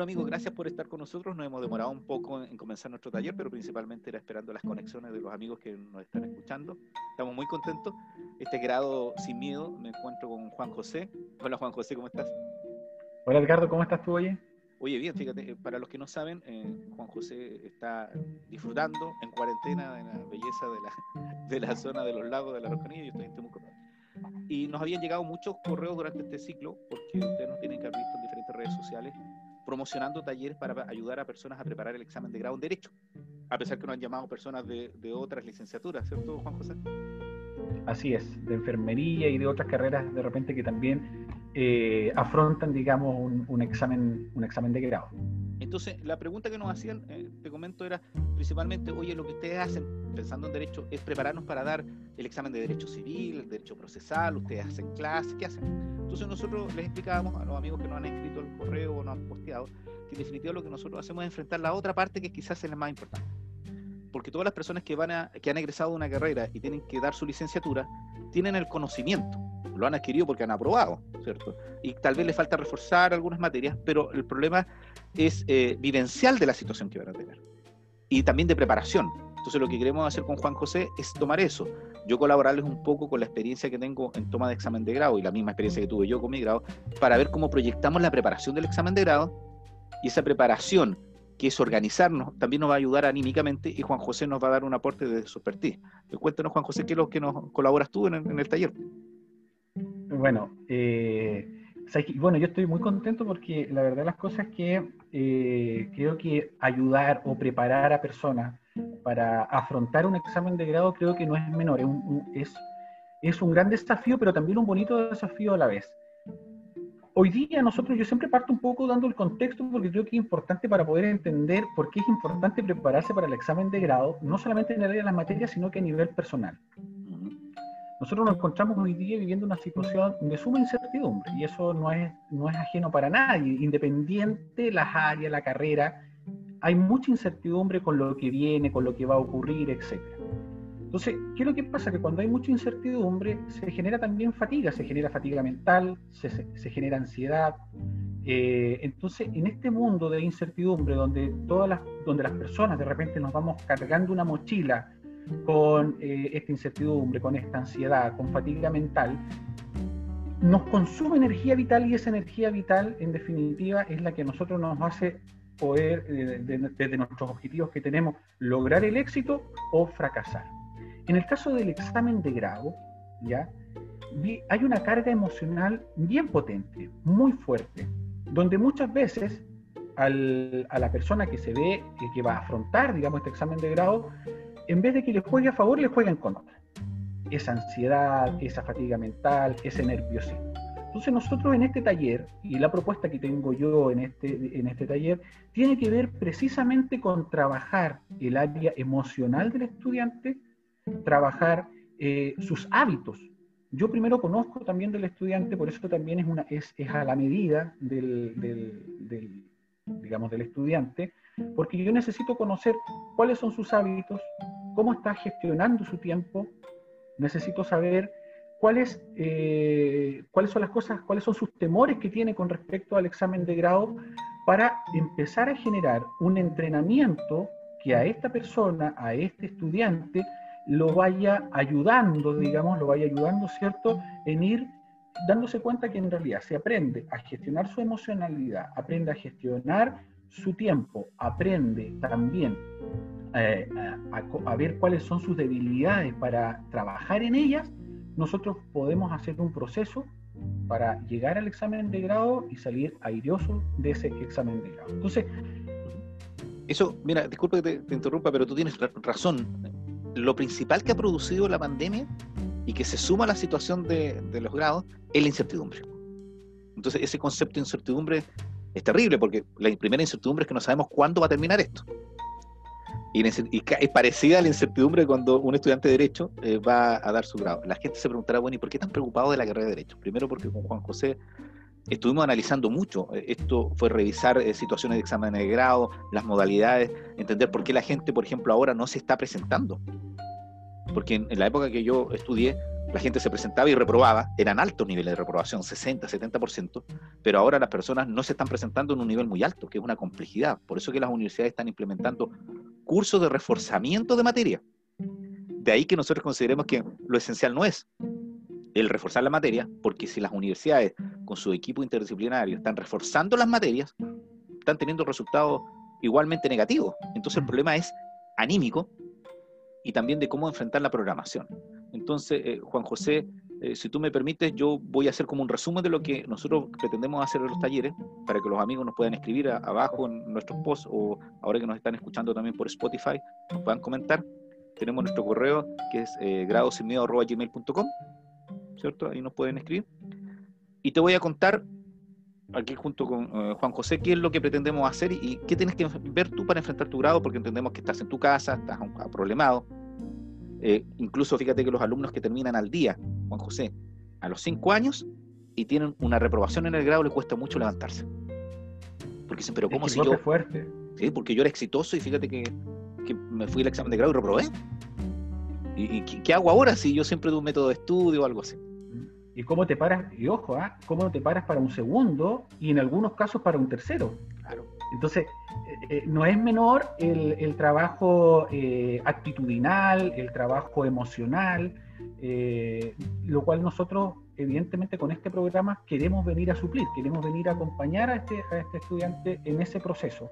Bueno amigos, gracias por estar con nosotros. Nos hemos demorado un poco en comenzar nuestro taller, pero principalmente era esperando las conexiones de los amigos que nos están escuchando. Estamos muy contentos. Este grado sin miedo, me encuentro con Juan José. Hola Juan José, ¿cómo estás? Hola Edgardo, ¿cómo estás tú, oye? Oye, bien, fíjate, eh, para los que no saben, eh, Juan José está disfrutando en cuarentena de la belleza de la, de la zona de los lagos de la Rocanilla. Yo estoy en Temuco. Y nos habían llegado muchos correos durante este ciclo, porque ustedes nos tienen que haber visto en diferentes redes sociales, promocionando talleres para ayudar a personas a preparar el examen de grado en Derecho, a pesar que nos han llamado personas de, de otras licenciaturas, ¿cierto, Juan José? Así es, de enfermería y de otras carreras de repente que también eh, afrontan, digamos, un, examen, un examen de grado. Entonces, la pregunta que nos hacían, eh, te comento, era principalmente, oye, lo que ustedes hacen, pensando en derecho, es prepararnos para dar el examen de derecho civil, el derecho procesal, ustedes hacen clases, ¿qué hacen? Entonces nosotros les explicábamos a los amigos que nos han escrito el correo o nos han posteado, que en definitiva lo que nosotros hacemos es enfrentar la otra parte que quizás es la más importante. Porque todas las personas que, van a, que han egresado de una carrera y tienen que dar su licenciatura, tienen el conocimiento, lo han adquirido porque han aprobado, ¿cierto? Y tal vez les falta reforzar algunas materias, pero el problema es eh, vivencial de la situación que van a tener y también de preparación. Entonces lo que queremos hacer con Juan José es tomar eso. Yo colaborarles un poco con la experiencia que tengo en toma de examen de grado y la misma experiencia que tuve yo con mi grado, para ver cómo proyectamos la preparación del examen de grado y esa preparación que es organizarnos, también nos va a ayudar anímicamente y Juan José nos va a dar un aporte de su expertise. Cuéntanos, Juan José, ¿qué es lo que nos colaboras tú en, en el taller? Bueno, eh, bueno, yo estoy muy contento porque la verdad las cosas que eh, creo que ayudar o preparar a personas para afrontar un examen de grado creo que no es menor, es es, es un gran desafío, pero también un bonito desafío a la vez. Hoy día nosotros, yo siempre parto un poco dando el contexto porque creo que es importante para poder entender por qué es importante prepararse para el examen de grado, no solamente en el área de las materias, sino que a nivel personal. Nosotros nos encontramos hoy día viviendo una situación de suma incertidumbre y eso no es, no es ajeno para nadie, independiente de las áreas, la carrera, hay mucha incertidumbre con lo que viene, con lo que va a ocurrir, etc. Entonces, ¿qué es lo que pasa? Que cuando hay mucha incertidumbre se genera también fatiga, se genera fatiga mental, se, se, genera ansiedad. Eh, entonces, en este mundo de incertidumbre, donde, todas las, donde las personas de repente nos vamos cargando una mochila con eh, esta incertidumbre, con esta ansiedad, con fatiga mental, nos consume energía vital y esa energía vital, en definitiva, es la que a nosotros nos hace poder, eh, desde nuestros objetivos que tenemos, lograr el éxito o fracasar. En el caso del examen de grado, ¿ya? hay una carga emocional bien potente, muy fuerte, donde muchas veces a la persona que se ve que, que va a afrontar, digamos, este examen de grado, en vez de que le juegue a favor, le juega en contra. Esa ansiedad, esa fatiga mental, ese nerviosismo. Entonces nosotros en este taller, y la propuesta que tengo yo en este, en este taller, tiene que ver precisamente con trabajar el área emocional del estudiante, trabajar eh, sus hábitos. Yo primero conozco también del estudiante, por eso también es, una, es, a la medida del, digamos, del estudiante, porque yo necesito conocer cuáles son sus hábitos, cómo está gestionando su tiempo, necesito saber cuáles, eh, cuáles son las cosas, cuáles son sus temores que tiene con respecto al examen de grado para empezar a generar un entrenamiento que a esta persona, a este estudiante, lo vaya ayudando, digamos, lo vaya ayudando, ¿cierto?, en ir dándose cuenta que en realidad se aprende a gestionar su emocionalidad, aprende a gestionar su tiempo, aprende también eh, a, ver cuáles son sus debilidades para trabajar en ellas, nosotros podemos hacer un proceso para llegar al examen de grado y salir airoso de ese examen de grado. Entonces, eso, mira, disculpe que te, interrumpa, pero tú tienes razón. Lo principal que ha producido la pandemia y que se suma a la situación de, de los grados es la incertidumbre. Entonces, ese concepto de incertidumbre es terrible porque la primera incertidumbre es que no sabemos cuándo va a terminar esto. Y, es parecida a la incertidumbre cuando un estudiante de Derecho eh, va a dar su grado. La gente se preguntará, bueno, ¿y por qué tan preocupado de la carrera de Derecho? Primero porque con Juan José estuvimos analizando mucho. Eh, esto fue revisar eh, situaciones de examen de grado, las modalidades, entender por qué la gente, por ejemplo, ahora no se está presentando. Porque en, la época que yo estudié, la gente se presentaba y reprobaba, eran altos niveles de reprobación, 60, 70%, pero ahora las personas no se están presentando en un nivel muy alto, que es una complejidad. Por eso que las universidades están implementando cursos de reforzamiento de materia. De ahí que nosotros consideremos que lo esencial no es el reforzar la materia, porque si las universidades con su equipo interdisciplinario están reforzando las materias, están teniendo resultados igualmente negativos. Entonces el problema es anímico y también de cómo enfrentar la programación. Entonces, eh, Juan José, eh, si tú me permites, yo voy a hacer como un resumen de lo que nosotros pretendemos hacer en los talleres, para que los amigos nos puedan escribir abajo en nuestros posts o ahora que nos están escuchando también por Spotify, nos puedan comentar. Tenemos nuestro correo que es eh, ¿cierto? Ahí nos pueden escribir. Y te voy a contar aquí junto con eh, Juan José, qué es lo que pretendemos hacer y, qué tienes que ver tú para enfrentar tu grado, porque entendemos que estás en tu casa, estás problemado. Eh, incluso fíjate que los alumnos que terminan al día, Juan José, a los cinco años y tienen una reprobación en el grado, les cuesta mucho levantarse. Porque dicen, pero ¿cómo si yo... fuerte. Sí, porque yo era exitoso y fíjate que, que me fui al examen de grado y reprobé. ¿Y, qué, hago ahora si yo siempre doy un método de estudio o algo así? y cómo te paras, y ojo, ¿ah? cómo te paras para un segundo y en algunos casos para un tercero. Entonces, eh, eh, no es menor el, trabajo eh, actitudinal, el trabajo emocional, lo cual nosotros, evidentemente, con este programa queremos venir a suplir, queremos venir a acompañar a este, a este estudiante en ese proceso.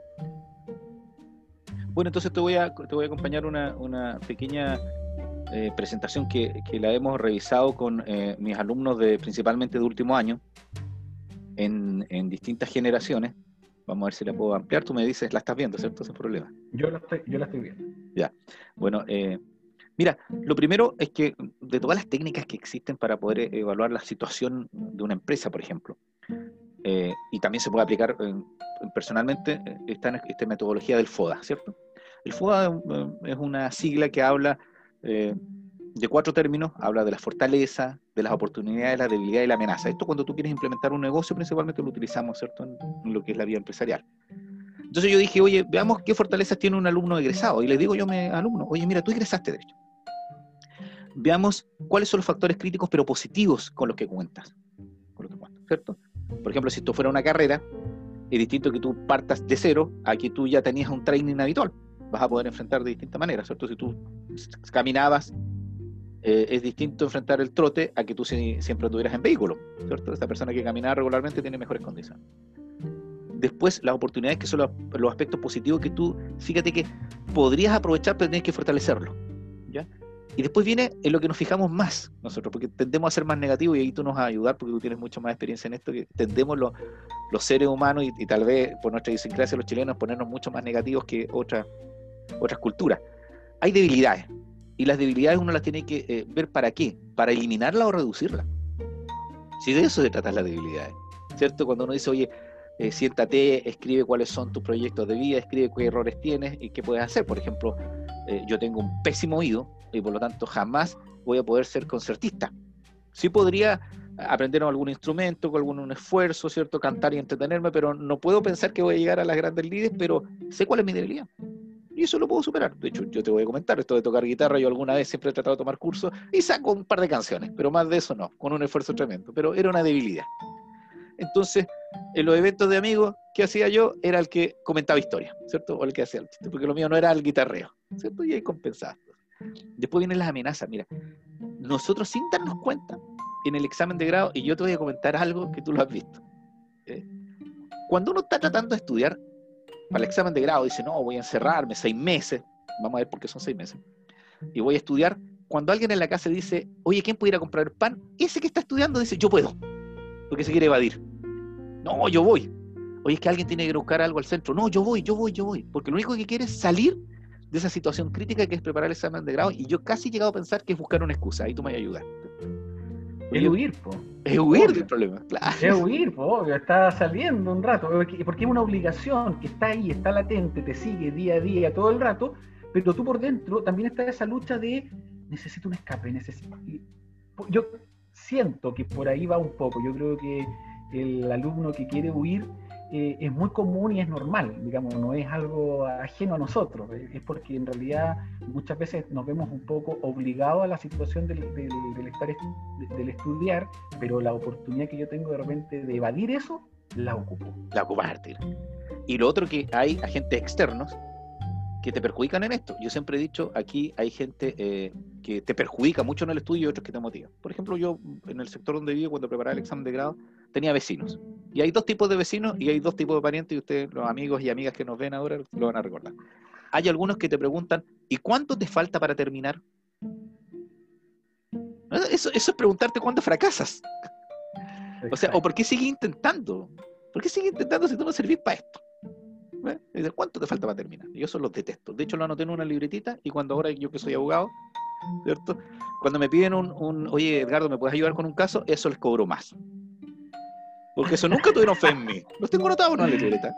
Bueno, entonces te voy a, te voy a acompañar una, una pequeña presentación que, la hemos revisado con eh, mis alumnos de principalmente de último año en, distintas generaciones. Vamos a ver si la puedo ampliar. Tú me dices, la estás viendo, ¿cierto? Sin problema. Yo la estoy, yo la estoy viendo. Ya. Bueno, eh, mira, lo primero es que de todas las técnicas que existen para poder evaluar la situación de una empresa, por ejemplo, y también se puede aplicar personalmente, está en esta metodología del FODA, ¿cierto? El FODA es una sigla que habla eh, de cuatro términos, habla de la fortaleza, de las oportunidades, la debilidad y la amenaza. Esto cuando tú quieres implementar un negocio principalmente lo utilizamos, ¿cierto?, en, lo que es la vida empresarial. Entonces yo dije, oye, veamos qué fortalezas tiene un alumno egresado. Y le digo yo a mi alumno, oye, mira, tú egresaste derecho. Veamos cuáles son los factores críticos pero positivos con los que cuentas. Con los que cuentas, ¿cierto? Por ejemplo, si esto fuera una carrera, es distinto que tú partas de cero a que tú ya tenías un training habitual vas a poder enfrentar de distinta manera, ¿cierto? Si tú caminabas, eh, es distinto enfrentar el trote a que tú siempre tuvieras en vehículo, ¿cierto? Esta persona que caminaba regularmente tiene mejores condiciones. Después, las oportunidades que son los, aspectos positivos que tú, fíjate que podrías aprovechar, pero tienes que fortalecerlo, ¿ya? Y después viene en lo que nos fijamos más nosotros, porque tendemos a ser más negativos y ahí tú nos vas a ayudar porque tú tienes mucha más experiencia en esto, que tendemos los, seres humanos y, y, tal vez por nuestra idiosincrasia los chilenos ponernos mucho más negativos que otras otras culturas. Hay debilidades y las debilidades uno las tiene que eh, ver para qué, para eliminarla o reducirla. Si de eso se trata las debilidades, ¿cierto? Cuando uno dice, oye, eh, siéntate, escribe cuáles son tus proyectos de vida, escribe qué errores tienes y qué puedes hacer. Por ejemplo, eh, yo tengo un pésimo oído y por lo tanto jamás voy a poder ser concertista. Sí podría aprender algún instrumento, con algún esfuerzo, ¿cierto? Cantar y entretenerme, pero no puedo pensar que voy a llegar a las grandes líderes, pero sé cuál es mi debilidad. Y eso lo puedo superar. De hecho, yo te voy a comentar, esto de tocar guitarra, yo alguna vez siempre he tratado de tomar cursos y saco un par de canciones, pero más de eso no, con un esfuerzo tremendo. Pero era una debilidad. Entonces, en los eventos de amigos, ¿qué hacía yo? Era el que comentaba historias, ¿cierto? O el que hacía el chiste, porque lo mío no era el guitarreo, ¿cierto? Y ahí compensaba. Después vienen las amenazas. Mira, nosotros sin darnos cuenta, en el examen de grado, y yo te voy a comentar algo que tú lo has visto. ¿eh? Cuando uno está tratando de estudiar, para el examen de grado, dice, no, voy a encerrarme seis meses, vamos a ver por qué son seis meses, y voy a estudiar. Cuando alguien en la casa dice, oye, ¿quién puede ir a comprar pan? Ese que está estudiando dice, yo puedo, porque se quiere evadir. No, yo voy. Oye, es que alguien tiene que buscar algo al centro. No, yo voy, yo voy, yo voy. Porque lo único que quiere es salir de esa situación crítica que es preparar el examen de grado. Y yo casi he llegado a pensar que es buscar una excusa. Ahí tú me vas a ayudar. Es huir, po. Es huir del problema, claro. Es huir, po, obvio, está saliendo un rato, porque es una obligación que está ahí, está latente, te sigue día a día, todo el rato, pero tú por dentro también está esa lucha de necesito un escape, necesito... Yo siento que por ahí va un poco, yo creo que el alumno que quiere huir eh, es muy común y es normal, digamos, no es algo ajeno a nosotros, es porque en realidad muchas veces nos vemos un poco obligados a la situación del, estar, del estudiar, pero la oportunidad que yo tengo de repente de evadir eso, la ocupo. La ocupas, Y lo otro que hay agentes externos que te perjudican en esto. Yo siempre he dicho, aquí hay gente eh, que te perjudica mucho en el estudio y otros que te motivan. Por ejemplo, yo en el sector donde vivo, cuando preparaba el examen de grado, tenía vecinos. Y hay dos tipos de vecinos y hay dos tipos de parientes y ustedes, los amigos y amigas que nos ven ahora, lo van a recordar. Hay algunos que te preguntan, ¿y cuánto te falta para terminar? Eso, es preguntarte cuándo fracasas. O sea, ¿o por qué sigues intentando? ¿Por qué sigues intentando si tú no servís para esto? ¿Eh? ¿cuánto te falta para terminar? yo eso los detesto. De hecho, lo anoté en una libretita y cuando ahora yo que soy abogado, ¿cierto? Cuando me piden un, un oye, Edgardo, ¿me puedes ayudar con un caso? Eso les cobro más. Porque eso nunca tuvieron fe en mí. Los tengo anotados en una libreta.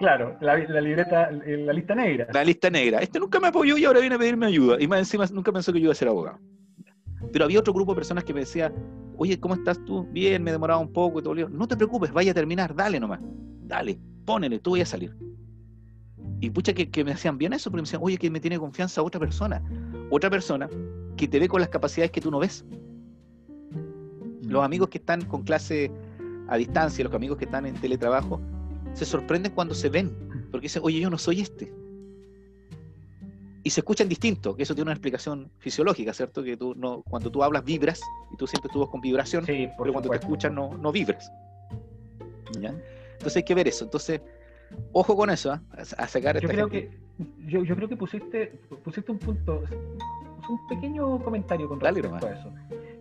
Claro, la, libreta, la lista negra. La lista negra. Este nunca me apoyó y ahora viene a pedirme ayuda. Y más encima nunca pensó que yo iba a ser abogado. Pero había otro grupo de personas que me decía, oye, ¿cómo estás tú? Bien, me demoraba un poco y todo. No te preocupes, vaya a terminar, dale nomás. Dale, ponele, tú voy a salir. Y pucha que, me hacían bien eso, porque me decían, oye, que me tiene confianza otra persona. Otra persona que te ve con las capacidades que tú no ves. Los amigos que están con clase a distancia, los amigos que están en teletrabajo, se sorprenden cuando se ven, porque dicen, oye, yo no soy este. Y se escuchan distinto, que eso tiene una explicación fisiológica, ¿cierto? Que tú no, cuando tú hablas vibras y tú sientes tu voz con vibración, pero cuando te escuchan no, no vibras. Entonces hay que ver eso. Entonces, Ojo con eso, ¿eh? a sacar yo creo que yo, yo, creo que pusiste, pusiste un punto, un pequeño comentario con respecto a eso.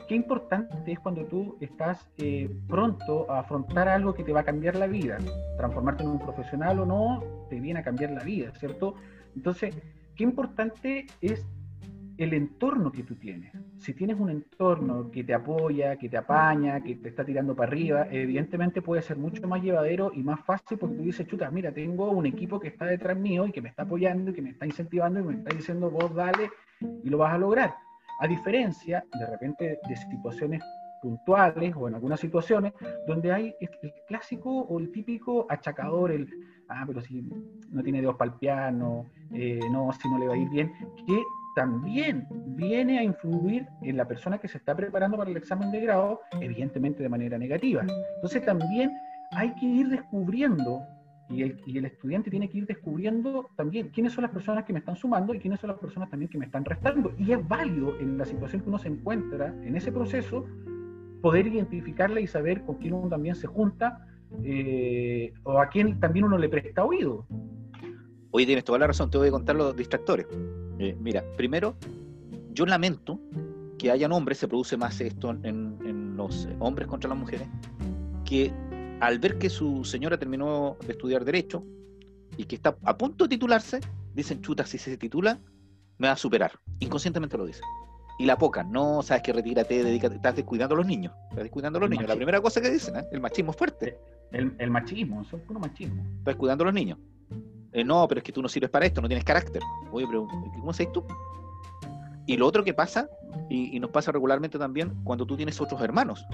Qué importante es cuando tú estás eh, pronto a afrontar algo que te va a cambiar la vida. Transformarte en un profesional o no, te viene a cambiar la vida, ¿cierto? Entonces, qué importante es el entorno que tú tienes. Si tienes un entorno que te apoya, que te apaña, que te está tirando para arriba, evidentemente puede ser mucho más llevadero y más fácil porque tú dices, chuta, mira, tengo un equipo que está detrás mío y que me está apoyando y que me está incentivando y me está diciendo, vos dale y lo vas a lograr. A diferencia, de repente, de situaciones puntuales o en algunas situaciones donde hay el clásico o el típico achacador, el, ah, pero si no tiene dedos para el piano, eh, no, si no le va a ir bien, que también viene a influir en la persona que se está preparando para el examen de grado, evidentemente de manera negativa. Entonces también hay que ir descubriendo, y el, estudiante tiene que ir descubriendo también quiénes son las personas que me están sumando y quiénes son las personas también que me están restando. Y es válido en la situación que uno se encuentra en ese proceso poder identificarla y saber con quién uno también se junta eh, o a quién también uno le presta oído. Oye, tienes toda la razón, te voy a contar los distractores. Eh, mira, primero, yo lamento que hayan hombres, se produce más esto en, los hombres contra las mujeres, que al ver que su señora terminó de estudiar Derecho y que está a punto de titularse, dicen, chuta, si se titula, me va a superar. Inconscientemente lo dicen. Y la poca, no sabes que retírate, dedícate, estás descuidando a los niños. Estás descuidando a los niños. La primera cosa que dicen, ¿eh? el machismo fuerte. El, machismo, eso es puro machismo. Estás descuidando a los niños. Eh, no, pero es que tú no sirves para esto, no tienes carácter. Oye, pero ¿cómo sabes tú? Y lo otro que pasa, y, nos pasa regularmente también, cuando tú tienes otros hermanos,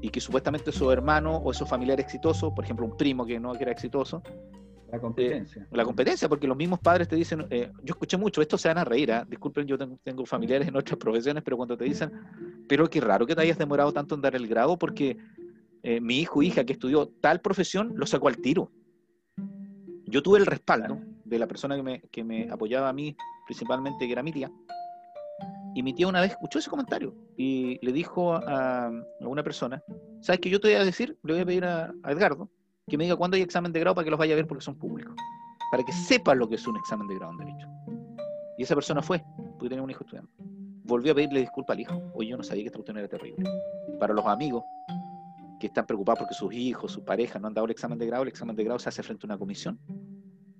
y que supuestamente esos hermanos o esos familiares exitosos, por ejemplo, un primo que no era exitoso, la competencia. Eh, la competencia, porque los mismos padres te dicen, eh, yo escuché mucho, esto se van a reír, ¿ah? disculpen, yo tengo, familiares en otras profesiones, pero cuando te dicen, pero qué raro que te hayas demorado tanto en dar el grado, porque mi hijo o hija que estudió tal profesión lo sacó al tiro. Yo tuve el respaldo de la persona que me, que me apoyaba a mí, principalmente, que era mi tía. Y mi tía una vez escuchó ese comentario y le dijo a, una persona, ¿sabes qué yo te voy a decir? Le voy a pedir a, Edgardo que me diga cuándo hay examen de grado para que los vaya a ver porque son públicos. Para que sepa lo que es un examen de grado en Derecho. Y esa persona fue, porque tenía un hijo estudiante. Volvió a pedirle disculpas al hijo. Oye, yo no sabía que esta cuestión era terrible. Para los amigos que están preocupados porque sus hijos, su pareja no han dado el examen de grado, el examen de grado se hace frente a una comisión,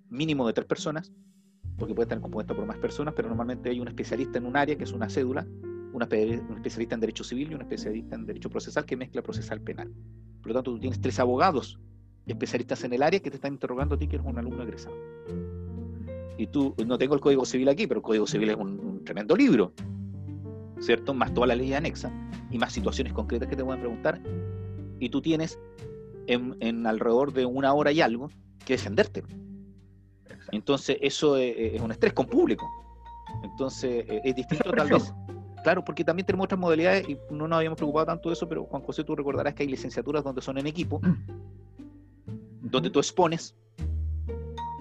mínimo de tres personas, porque puede estar compuesta por más personas, pero normalmente hay un especialista en un área, que es una cédula, un especialista en derecho civil y un especialista en derecho procesal que mezcla procesal penal. Por lo tanto, tú tienes tres abogados especialistas en el área que te están interrogando a ti que eres un alumno egresado. Y tú, no tengo el Código Civil aquí, pero el Código Civil es un, un tremendo libro, ¿cierto? Más toda la ley anexa y más situaciones concretas que te pueden preguntar y tú tienes en, alrededor de una hora y algo que defenderte. Entonces, eso es, un estrés con público. Entonces, es distinto tal vez. Claro, porque también tenemos otras modalidades y no nos habíamos preocupado tanto de eso, pero Juan José, tú recordarás que hay licenciaturas donde son en equipo, donde tú expones,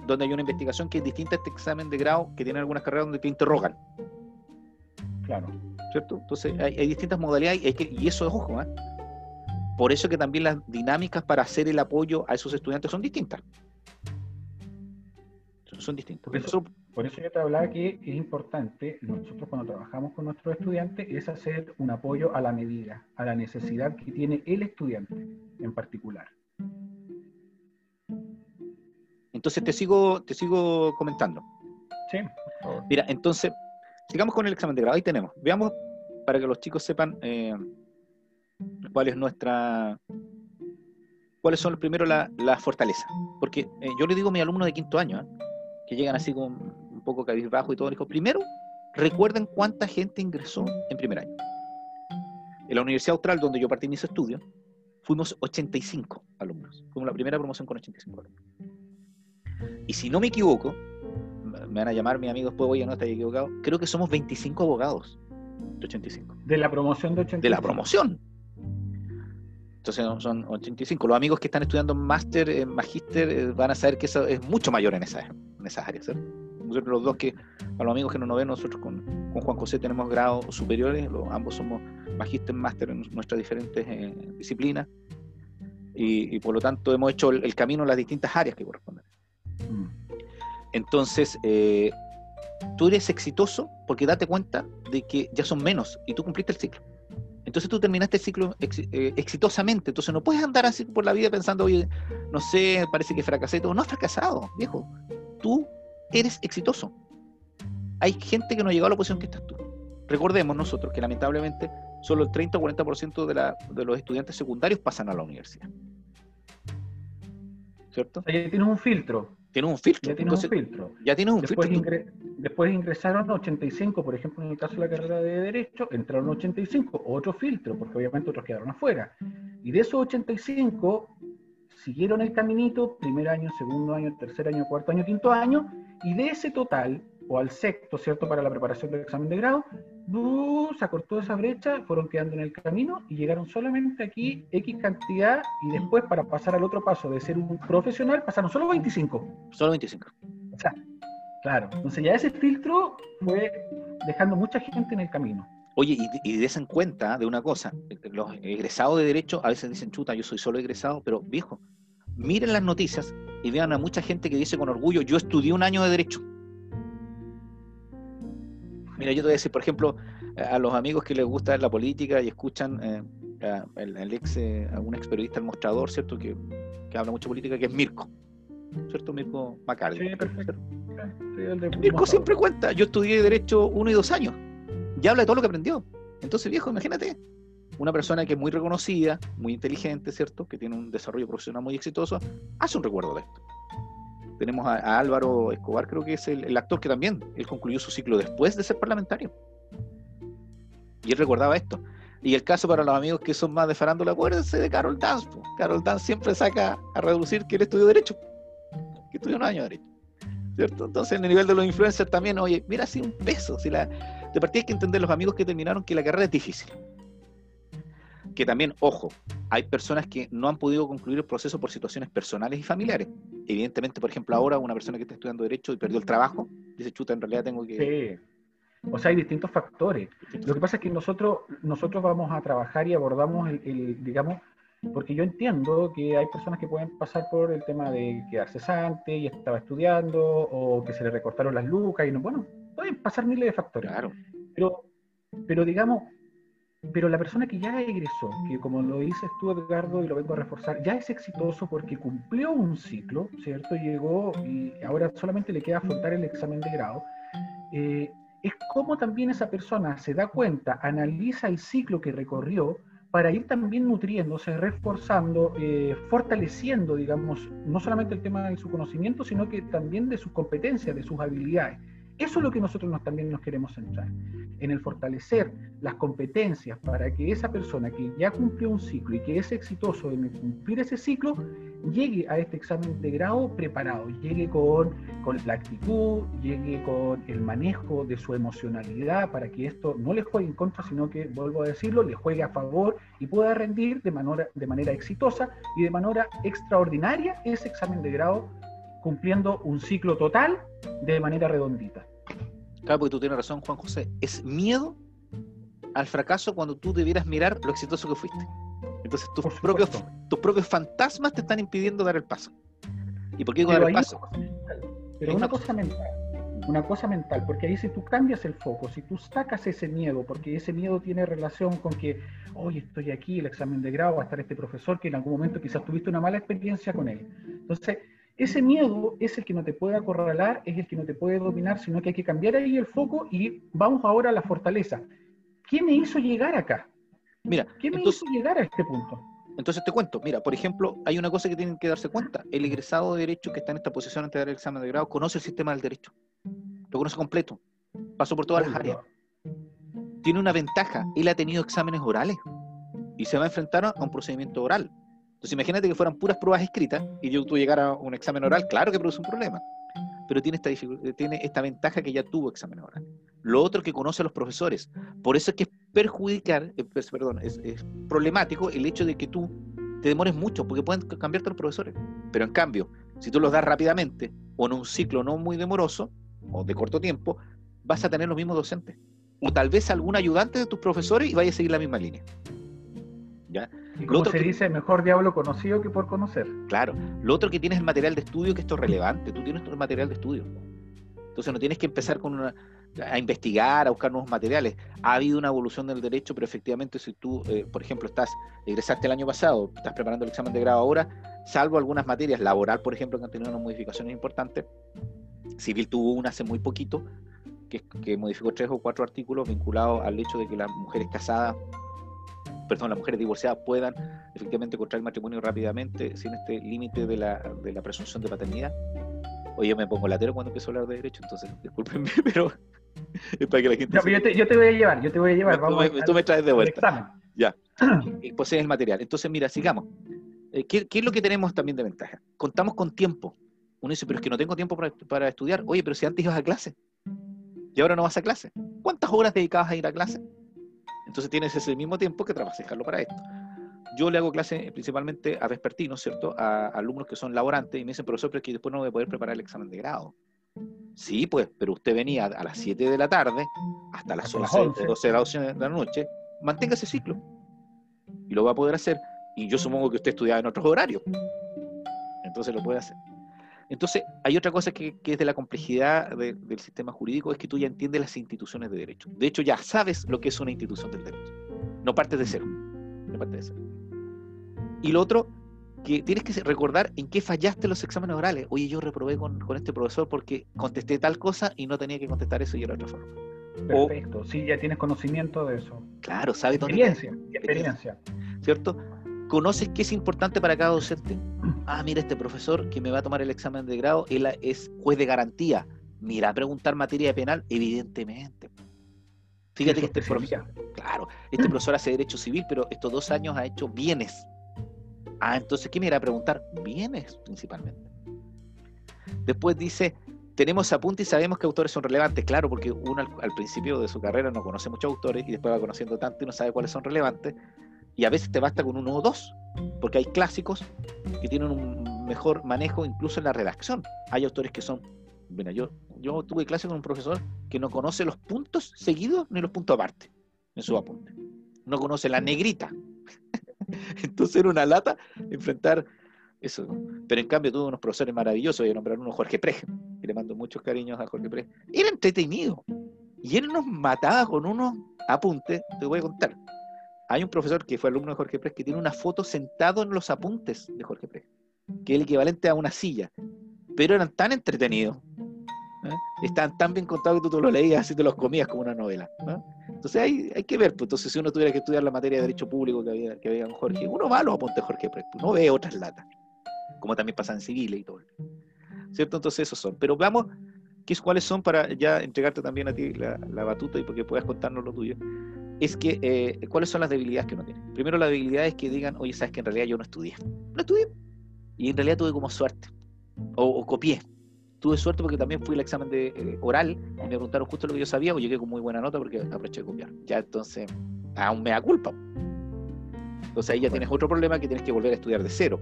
donde hay una investigación que es distinta a este examen de grado, que tiene algunas carreras donde te interrogan. Claro. ¿Cierto? Entonces hay, distintas modalidades y, eso es ojo. ¿eh? Por eso que también las dinámicas para hacer el apoyo a esos estudiantes son distintas. Son distintas. Por eso, por eso yo te hablaba que es importante, nosotros cuando trabajamos con nuestros estudiantes, es hacer un apoyo a la medida, a la necesidad que tiene el estudiante en particular. Entonces te sigo, te sigo comentando. Sí, Mira, entonces, sigamos con el examen de grado. Ahí tenemos. Veamos para que los chicos sepan eh, cuál es nuestra. cuáles son primero las la fortalezas. Porque eh, yo le digo a mis alumnos de quinto año, ¿eh? Que llegan así con un poco cabizbajo y todo, dijo, primero, recuerden cuánta gente ingresó en primer año. En la Universidad Austral, donde yo partí mis estudios, fuimos 85 alumnos. Fuimos la primera promoción con 85 alumnos. Y si no me equivoco, me van a llamar mis amigos después, oye, no, estoy equivocado, creo que somos 25 abogados de 85. De la promoción de 85. De la promoción. Entonces son 85. Los amigos que están estudiando máster, eh, magíster, eh, van a saber que eso es mucho mayor en, esa, en esas áreas. Nosotros los dos que, a los amigos que no nos ven, nosotros con, con Juan José tenemos grados superiores, los, ambos somos magíster, máster en nuestras diferentes eh, disciplinas. Y, por lo tanto hemos hecho el, camino en las distintas áreas que corresponden. Mm. Entonces, eh, tú eres exitoso porque date cuenta de que ya son menos y tú cumpliste el ciclo. Entonces tú terminaste el ciclo eh, exitosamente. Entonces no puedes andar así por la vida pensando, oye, no sé, parece que fracasé. Todo. No has fracasado, viejo. Tú eres exitoso. Hay gente que no ha llegado a la posición que estás tú. Recordemos nosotros que lamentablemente solo el 30 o 40% de, la, de los estudiantes secundarios pasan a la universidad. ¿Cierto? Ahí tienes un filtro. Tienes un filtro. Ya tienes un filtro. Ya tienes un después filtro. después ingresaron 85, por ejemplo, en el caso de la carrera de Derecho, entraron 85, otro filtro, porque obviamente otros quedaron afuera. Y de esos 85, siguieron el caminito, primer año, segundo año, tercer año, cuarto año, quinto año, y de ese total, o al sexto, ¿cierto?, para la preparación del examen de grado, se acortó esa brecha, fueron quedando en el camino y llegaron solamente aquí X cantidad y después para pasar al otro paso de ser un profesional pasaron solo 25. Solo 25. O sea, claro. Entonces ya ese filtro fue dejando mucha gente en el camino. Oye, y, y des en cuenta de una cosa, los egresados de Derecho a veces dicen, chuta, yo soy solo egresado, pero viejo, miren las noticias y vean a mucha gente que dice con orgullo, yo estudié un año de Derecho. Mira, yo te voy a decir, por ejemplo, a los amigos que les gusta la política y escuchan eh, el, ex, eh, algún ex periodista, el mostrador, ¿cierto? Que, habla mucho política, que es Mirko, ¿cierto? Mirko Macardi. Sí, perfecto. Mirko siempre cuenta, yo estudié Derecho uno y dos años, y habla de todo lo que aprendió. Entonces, viejo, imagínate, una persona que es muy reconocida, muy inteligente, ¿cierto? Que tiene un desarrollo profesional muy exitoso, hace un recuerdo de esto. Tenemos a, Álvaro Escobar, creo que es el, actor que también, él concluyó su ciclo después de ser parlamentario. Y él recordaba esto. Y el caso para los amigos que son más de farándula, acuérdense de Carol Dance. Carol Dance siempre saca a reducir que él estudió Derecho, que estudió un año de Derecho. ¿Cierto? Entonces, en el nivel de los influencers también, oye, mira, así un peso. Si la, de partida hay que entender los amigos que terminaron que la carrera es difícil que también, ojo, hay personas que no han podido concluir el proceso por situaciones personales y familiares. Evidentemente, por ejemplo, ahora una persona que está estudiando Derecho y perdió el trabajo, dice, chuta, en realidad tengo que... Sí. O sea, hay distintos factores. Lo que pasa es que nosotros, nosotros vamos a trabajar y abordamos el, digamos, porque yo entiendo que hay personas que pueden pasar por el tema de quedar cesante y estaba estudiando, o que se le recortaron las lucas, y no, bueno, pueden pasar miles de factores. Claro. Pero, pero digamos, pero la persona que ya egresó, que como lo dices tú, Edgardo, y lo vengo a reforzar, ya es exitoso porque cumplió un ciclo, ¿cierto? Llegó y ahora solamente le queda afrontar el examen de grado. Eh, es como también esa persona se da cuenta, analiza el ciclo que recorrió para ir también nutriéndose, reforzando, eh, fortaleciendo, digamos, no solamente el tema de su conocimiento, sino que también de sus competencias, de sus habilidades Eso es lo que nosotros nos, también nos queremos centrar, en el fortalecer las competencias para que esa persona que ya cumplió un ciclo y que es exitoso en cumplir ese ciclo, llegue a este examen de grado preparado, llegue con, con la actitud, llegue con el manejo de su emocionalidad para que esto no le juegue en contra, sino que, vuelvo a decirlo, le juegue a favor y pueda rendir de manera, de manera exitosa y de manera extraordinaria ese examen de grado cumpliendo un ciclo total de manera redondita. Claro, porque tú tienes razón, Juan José. Es miedo al fracaso cuando tú debieras mirar lo exitoso que fuiste. Entonces tus propios, tus propios fantasmas te están impidiendo dar el paso. ¿Y por qué dar el paso? Pero una cosa mental, una cosa mental, porque ahí si tú cambias el foco, si tú sacas ese miedo, porque ese miedo tiene relación con que, hoy estoy aquí, el examen de grado, va a estar este profesor que en algún momento quizás tuviste una mala experiencia con él. Entonces, ese miedo es el que no te puede acorralar, es el que no te puede dominar, sino que hay que cambiar ahí el foco y vamos ahora a la fortaleza. ¿Qué me hizo llegar acá? Mira, ¿qué me hizo llegar a este punto? Entonces te cuento, mira, por ejemplo, hay una cosa que tienen que darse cuenta. El egresado de Derecho que está en esta posición antes de dar el examen de grado conoce el sistema del derecho. Lo conoce completo. Pasó por todas las áreas. Tiene una ventaja. Él ha tenido exámenes orales y se va a enfrentar a un procedimiento oral. Entonces imagínate que fueran puras pruebas escritas y yo tú llegara a un examen oral, claro que produce un problema, pero tiene esta, tiene esta ventaja que ya tuvo examen oral. Lo otro que conoce a los profesores. Por eso es que es perjudicar, eh, pues, perdón, es, problemático el hecho de que tú te demores mucho, porque pueden cambiarte los profesores. Pero en cambio, si tú los das rápidamente o en un ciclo no muy demoroso o de corto tiempo, vas a tener los mismos docentes. O tal vez algún ayudante de tus profesores y vaya a seguir la misma línea. ¿Ya? Y como se dice, mejor diablo conocido que por conocer. Claro. Lo otro que tienes es el material de estudio, que esto es relevante. Tú tienes tu material de estudio. Entonces no tienes que empezar con a investigar, a buscar nuevos materiales. Ha habido una evolución del derecho, pero efectivamente si tú, eh, por ejemplo, estás egresaste el año pasado, estás preparando el examen de grado ahora, salvo algunas materias, laboral, por ejemplo, que han tenido unas modificaciones importantes. Civil tuvo una hace muy poquito, que, que modificó tres o cuatro artículos vinculados al hecho de que las mujeres casadas perdón, las mujeres divorciadas puedan efectivamente contraer matrimonio rápidamente sin este límite de la, de la presunción de paternidad. Hoy yo me pongo latero cuando empiezo a hablar de derecho, entonces discúlpenme, pero es para que la gente... yo, te, yo, te, voy a llevar, yo te voy a llevar. Vamos tú, me, tú me traes de vuelta. Ya. pues es el material. Entonces, mira, sigamos. Eh, ¿Qué, ¿Qué, es lo que tenemos también de ventaja? Contamos con tiempo. Uno dice, pero es que no tengo tiempo para, para estudiar. Oye, pero si antes ibas a clase y ahora no vas a clase. ¿Cuántas horas dedicabas a ir a clase? Entonces tienes ese mismo tiempo que trabajarlo para esto. Yo le hago clase principalmente a vespertinos, ¿cierto? A, alumnos que son laborantes y me dicen, profesor, pero es que después no voy a poder preparar el examen de grado. Sí, pues, pero usted venía a las 7 de la tarde hasta las 11, 12 de la noche, mantenga ese ciclo y lo va a poder hacer. Y yo supongo que usted estudiaba en otros horarios. Entonces lo puede hacer. Entonces, hay otra cosa que, es de la complejidad del sistema jurídico, es que tú ya entiendes las instituciones de derecho. De hecho, ya sabes lo que es una institución del derecho. No partes de cero. No partes de cero. Y lo otro, que tienes que recordar en qué fallaste los exámenes orales. Oye, yo reprobé con, este profesor porque contesté tal cosa y no tenía que contestar eso y era otra forma. Perfecto, sí, ya tienes conocimiento de eso. Claro, sabes dónde. Experiencia, experiencia. ¿Cierto? ¿Conoces qué es importante para cada docente? Ah, mira, este profesor que me va a tomar el examen de grado, él es juez de garantía. Mira, a preguntar materia penal, evidentemente. Fíjate que este profesor, claro, este profesor hace derecho civil, pero estos dos años ha hecho bienes. Ah, entonces, ¿qué me irá a preguntar? Bienes, principalmente. Después dice, tenemos apuntes y sabemos que autores son relevantes. Claro, porque uno al, al, principio de su carrera no conoce muchos autores y después va conociendo tanto y no sabe cuáles son relevantes y a veces te basta con uno o dos, porque hay clásicos que tienen un mejor manejo incluso en la redacción. Hay autores que son, bueno, yo, yo tuve clase con un profesor que no conoce los puntos seguidos ni los puntos aparte en su apunte. No conoce la negrita. Entonces era una lata enfrentar eso. Pero en cambio tuve unos profesores maravillosos, voy a nombrar uno Jorge Prej, y le mando muchos cariños a Jorge Prej. Era entretenido. Y él nos mataba con unos apuntes, te voy a contar. Hay un profesor que fue alumno de Jorge Pérez que tiene una foto sentado en los apuntes de Jorge Pérez, que es el equivalente a una silla, pero eran tan entretenidos, ¿eh? estaban tan bien contados que tú te los leías y te los comías como una novela. Entonces hay, hay que ver, pues, entonces si uno tuviera que estudiar la materia de Derecho Público que había, que había en Jorge, uno va a los apuntes de Jorge Pérez, pues, no ve otras latas, como también pasa en civiles y todo. ¿Cierto? Entonces esos son. Pero veamos ¿Qué es, ¿Cuáles son para ya entregarte también a ti la, batuta y porque puedas contarnos lo tuyo? Es que, eh, ¿cuáles son las debilidades que uno tiene? Primero, la debilidad es que digan, oye, sabes que en realidad yo no estudié. No estudié. Y en realidad tuve como suerte. O, copié. Tuve suerte porque también fui al examen de eh, oral y me preguntaron justo lo que yo sabía, o llegué con muy buena nota porque aproveché de copiar. Ya entonces, aún me da culpa. Entonces ahí ya tienes otro problema que tienes que volver a estudiar de cero.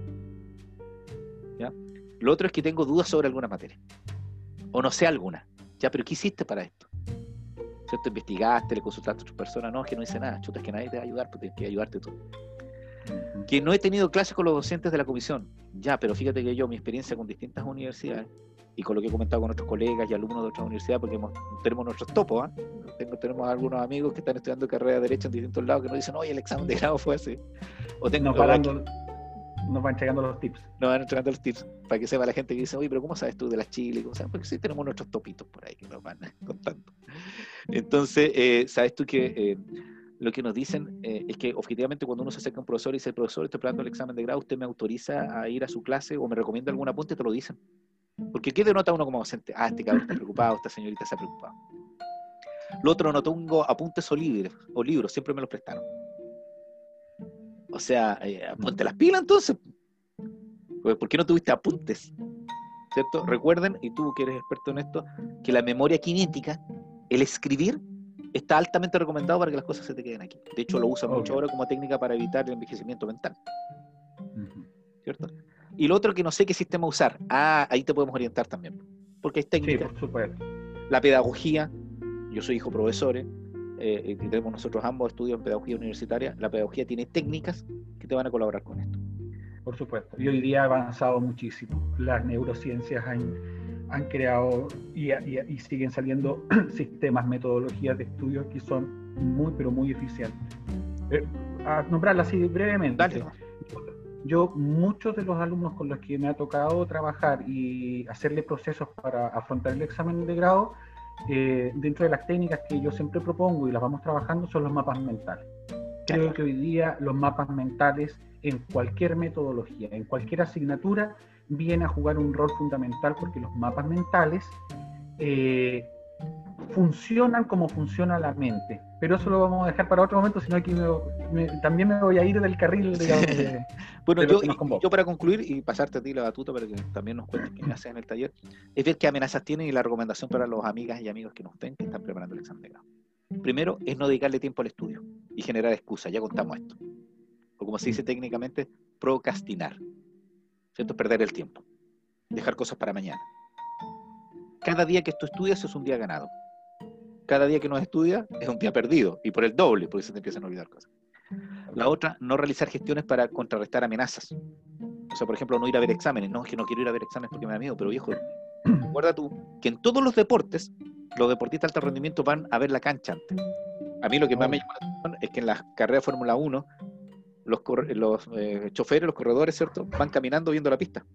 ¿Ya? Lo otro es que tengo dudas sobre alguna materia. O no sé alguna. Ya, pero ¿qué hiciste para esto? ¿Cierto? ¿Investigaste, le consultaste a otras personas? No, es que no hice nada. Chuta, es que nadie te va a ayudar, pues tienes que ayudarte tú. Que no he tenido clases con los docentes de la comisión. Ya, pero fíjate que yo, mi experiencia con distintas universidades y con lo que he comentado con otros colegas y alumnos de otras universidades, porque tenemos nuestros topos, ¿eh? tenemos algunos amigos que están estudiando carrera de Derecho en distintos lados que nos dicen, oye, el examen de grado fue así. O tengo, parando, nos van entregando los tips. Nos van entregando los tips para que sepa la gente que dice, oye, pero ¿cómo sabes tú de las Chile? Porque sí tenemos nuestros topitos por ahí que nos van contando. Entonces, eh, ¿sabes tú que eh, lo que nos dicen eh, es que objetivamente cuando uno se acerca a un profesor y dice, profesor, estoy preparando el examen de grado, ¿usted me autoriza a ir a su clase o me recomienda algún apunte? Te lo dicen. Porque ¿qué denota uno como docente? Ah, este cabrón está preocupado, esta señorita está preocupada. Lo otro, no tengo apuntes o libros, o libros, siempre me los prestaron. O sea, eh, ponte las pilas entonces. Pues, ¿Por qué no tuviste apuntes? ¿Cierto? Recuerden, y tú que eres experto en esto, que la memoria kinética, el escribir, está altamente recomendado para que las cosas se te queden aquí. De hecho, lo usan mucho ahora como técnica para evitar el envejecimiento mental. ¿Cierto? Y lo otro que no sé qué sistema usar. Ah, ahí te podemos orientar también. Porque hay técnica. Sí, por supuesto. La pedagogía. Yo soy hijo profesor, ¿eh? Y tenemos nosotros ambos estudios en pedagogía universitaria, la pedagogía tiene técnicas que te van a colaborar con esto. Por supuesto, y hoy día ha avanzado muchísimo. Las neurociencias han, han creado y, siguen saliendo sistemas, metodologías de estudio que son muy, pero muy eficientes. Eh, a nombrarlas así brevemente. Yo, muchos de los alumnos con los que me ha tocado trabajar y hacerle procesos para afrontar el examen de grado, eh, dentro de las técnicas que yo siempre propongo y las vamos trabajando son los mapas mentales. Creo que hoy día los mapas mentales en cualquier metodología, en cualquier asignatura, viene a jugar un rol fundamental porque los mapas mentales eh, funcionan como funciona la mente. Pero eso lo vamos a dejar para otro momento, sino que también me voy a ir del carril, de, bueno, yo, yo, para concluir y pasarte a ti la batuta para que también nos cuentes qué haces en el taller, es ver qué amenazas tienen y la recomendación para los amigas y amigos que nos ven que están preparando el examen de grado. Primero es no dedicarle tiempo al estudio y generar excusas, ya contamos esto. O como se dice técnicamente, procrastinar. ¿Cierto? Perder el tiempo. Dejar cosas para mañana. Cada día que tú estudias es un día ganado cada día que no estudia es un día perdido, y por el doble, porque se te empiezan a olvidar cosas. La otra, no realizar gestiones para contrarrestar amenazas. O sea, por ejemplo, no ir a ver exámenes. No, es que no quiero ir a ver exámenes porque me da miedo, pero viejo, recuerda tú que en todos los deportes, los deportistas de alto rendimiento van a ver la cancha antes. A mí lo que más me llama la atención es que en las carreras de Fórmula 1, los, los eh, choferes, los corredores, ¿cierto? Van caminando viendo la pista.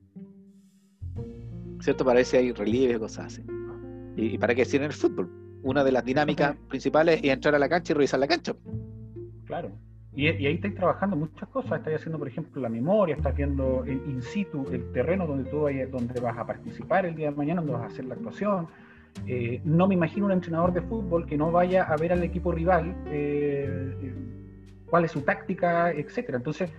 ¿Cierto? Para ver si hay relieves, cosas así. ¿Y, y para qué decir en el fútbol? Una de las dinámicas principales es entrar a la cancha y revisar la cancha. Claro. Y, ahí estáis trabajando muchas cosas. Estáis haciendo, por ejemplo, la memoria, estás viendo in situ el terreno donde tú vayas, donde vas a participar el día de mañana, donde vas a hacer la actuación. Eh, no me imagino un entrenador de fútbol que no vaya a ver al equipo rival eh, eh, cuál es su táctica, etcétera. Entonces,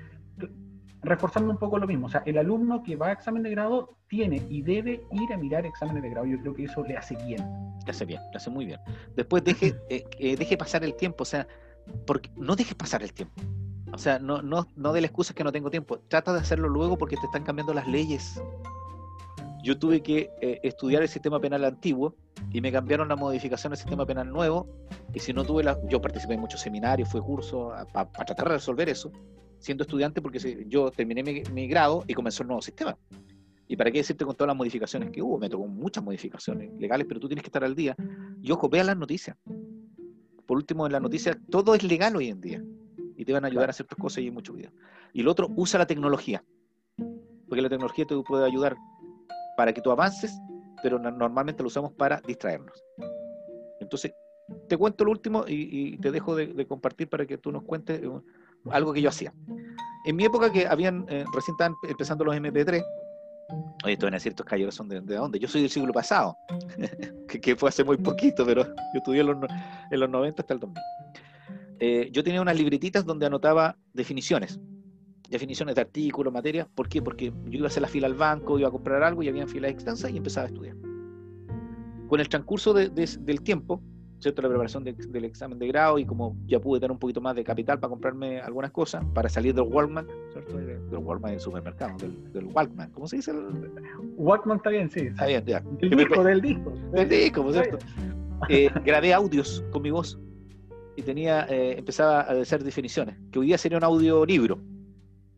reforzando un poco lo mismo, o sea, el alumno que va a examen de grado tiene y debe ir a mirar exámenes de grado. Yo creo que eso le hace bien. Le hace bien, le hace muy bien. Después deje, eh, deje pasar el tiempo, o sea, porque no dejes pasar el tiempo. O sea, no, no, no de la excusa que no tengo tiempo. Trata de hacerlo luego porque te están cambiando las leyes. Yo tuve que eh, estudiar el sistema penal antiguo y me cambiaron la modificación del sistema penal nuevo. Y si no tuve la. Yo participé en muchos seminarios, fue curso para tratar de resolver eso siendo estudiante porque yo terminé mi, grado y comenzó el nuevo sistema. Y para qué decirte con todas las modificaciones que hubo, me tocó muchas modificaciones legales, pero tú tienes que estar al día. Y ojo, las noticias. Por último, en las noticias todo es legal hoy en día. Y te van a ayudar a hacer tus cosas y hay mucho video. Y lo otro, usa la tecnología. Porque la tecnología te puede ayudar para que tú avances, pero normalmente lo usamos para distraernos. Entonces, te cuento lo último y, te dejo de, compartir para que tú nos cuentes algo que yo hacía. En mi época que habían, eh, recién estaban empezando los MP3, Oye, en ciertos caballeros son de, de, dónde? Yo soy del siglo pasado, que, fue hace muy poquito, pero yo estudié en los, en los 90 hasta el 2000. Eh, yo tenía unas libretitas donde anotaba definiciones, definiciones de artículos, materia. ¿Por qué? Porque yo iba a hacer la fila al banco, iba a comprar algo y había filas extensas y empezaba a estudiar. Con el transcurso del tiempo, ¿cierto? la preparación del examen de grado y como ya pude tener un poquito más de capital para comprarme algunas cosas, para salir del Walkman, ¿cierto? del Walkman del supermercado, del, Walkman, ¿cómo se dice? Walkman está bien, sí. Está bien, ya. El disco, del disco. Del disco, ¿cierto? Eh, grabé audios con mi voz y tenía, eh, empezaba a hacer definiciones, que hoy día sería un audiolibro.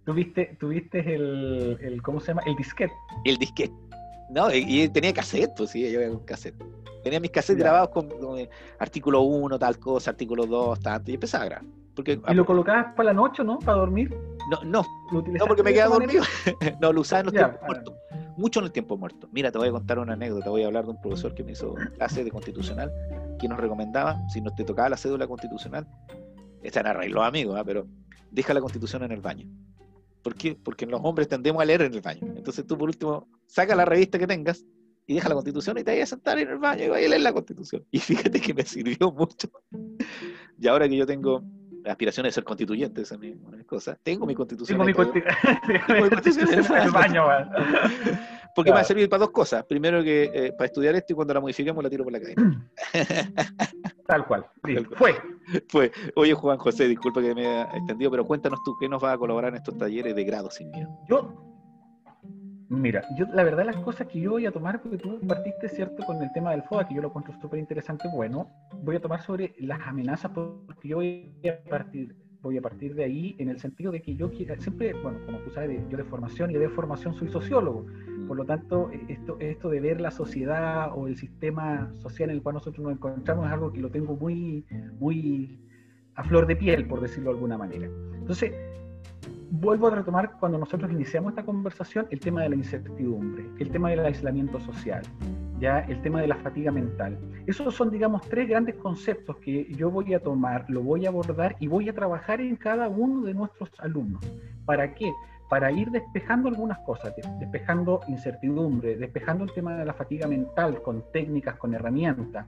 ¿Tuviste, tuviste el, el, ¿cómo se llama? El disquete. El disquete. No, y, tenía cassette, pues sí, yo había un cassette. Tenía mis cassettes grabados con, eh, artículo 1, tal cosa, artículo 2, tanto, y empezaba a grabar. Porque, ¿Y lo colocabas para la noche, no? ¿Para dormir? No, no, no porque me quedaba dormido. no, lo usaba en los tiempos muertos. Mucho en el tiempo muerto. Mira, te voy a contar una anécdota. Voy a hablar de un profesor que me hizo clase de constitucional, que nos recomendaba, si no te tocaba la cédula constitucional, esta era arregló amigos, ¿eh? pero deja la constitución en el baño. ¿Por qué? Porque los hombres tendemos a leer en el baño. Entonces tú, por último, saca la revista que tengas y deja la constitución y te vayas a sentar en el baño y vayas a leer la constitución. Y fíjate que me sirvió mucho. Y ahora que yo tengo aspiraciones de ser constituyente, esa es mi cosa, tengo mi constitución. Tengo mi, constitución en el baño. Porque me va a servir para dos cosas. Primero que eh, para estudiar esto y cuando la modifiquemos la tiro por la calle. Tal cual. Fue. Fue. Oye, Juan José, disculpa que me haya extendido, pero cuéntanos tú, ¿qué nos va a colaborar en estos talleres de grado sin miedo? Yo, mira, yo la verdad las cosas que yo voy a tomar, porque tú partiste, ¿cierto?, con el tema del FOA, que yo lo encuentro súper interesante, bueno, voy a tomar sobre las amenazas, porque yo voy a partir voy a partir de ahí en el sentido de que yo siempre, bueno, como tú sabes, yo de formación y de formación soy sociólogo. Por lo tanto, esto, esto de ver la sociedad o el sistema social en el cual nosotros nos encontramos es algo que lo tengo muy, muy a flor de piel, por decirlo de alguna manera. Entonces, vuelvo a retomar cuando nosotros iniciamos esta conversación el tema de la incertidumbre, el tema del aislamiento social, ya el tema de la fatiga mental. Esos son, digamos, tres grandes conceptos que yo voy a tomar, lo voy a abordar y voy a trabajar en cada uno de nuestros alumnos. ¿Para qué? para ir despejando algunas cosas, despejando incertidumbre, despejando el tema de la fatiga mental con técnicas, con herramientas.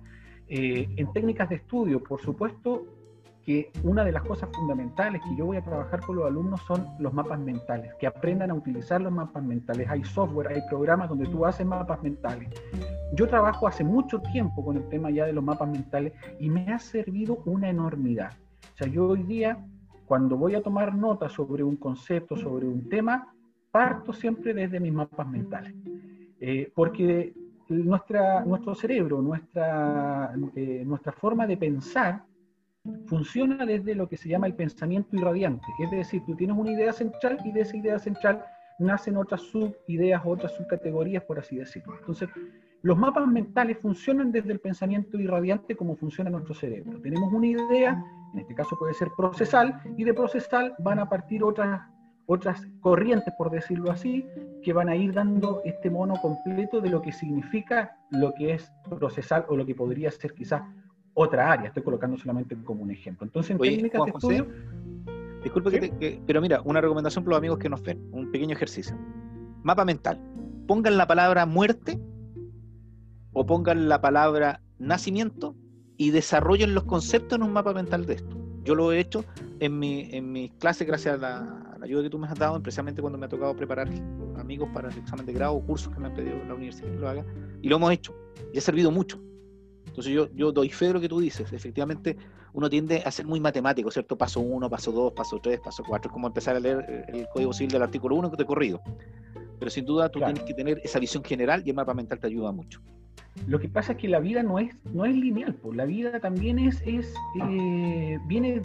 Eh, en técnicas de estudio, por supuesto que una de las cosas fundamentales que yo voy a trabajar con los alumnos son los mapas mentales, que aprendan a utilizar los mapas mentales. Hay software, hay programas donde tú haces mapas mentales. Yo trabajo hace mucho tiempo con el tema ya de los mapas mentales y me ha servido una enormidad. O sea, yo hoy día cuando voy a tomar nota sobre un concepto, sobre un tema, parto siempre desde mis mapas mentales. Eh, porque nuestra, nuestro cerebro, nuestra, eh, nuestra forma de pensar, funciona desde lo que se llama el pensamiento irradiante. Es decir, tú tienes una idea central y de esa idea central nacen otras subideas, otras subcategorías, por así decirlo. Entonces, los mapas mentales funcionan desde el pensamiento irradiante como funciona nuestro cerebro. Tenemos una idea, en este caso puede ser procesal, y de procesal van a partir otras, otras corrientes, por decirlo así, que van a ir dando este mono completo de lo que significa lo que es procesal o lo que podría ser quizás otra área. Estoy colocando solamente como un ejemplo. Entonces, en técnicas de estudio... Disculpe, que pero mira, una recomendación para los amigos que nos ven, un pequeño ejercicio. Mapa mental. Pongan la palabra muerte o pongan la palabra nacimiento y desarrollen los conceptos en un mapa mental de esto. Yo lo he hecho en mi, en mis clases gracias a la, ayuda que tú me has dado, especialmente cuando me ha tocado preparar amigos para el examen de grado o cursos que me han pedido la universidad que lo haga, y lo hemos hecho, y ha servido mucho. Entonces yo, yo doy fe de lo que tú dices, efectivamente uno tiende a ser muy matemático, ¿cierto? Paso 1, paso 2, paso 3, paso 4, es como empezar a leer el Código Civil del artículo 1 de corrido. Pero sin duda tú tienes que tener esa visión general y el mapa mental te ayuda mucho. Lo que pasa es que la vida no es, no es lineal, pues la vida también es, es eh, viene,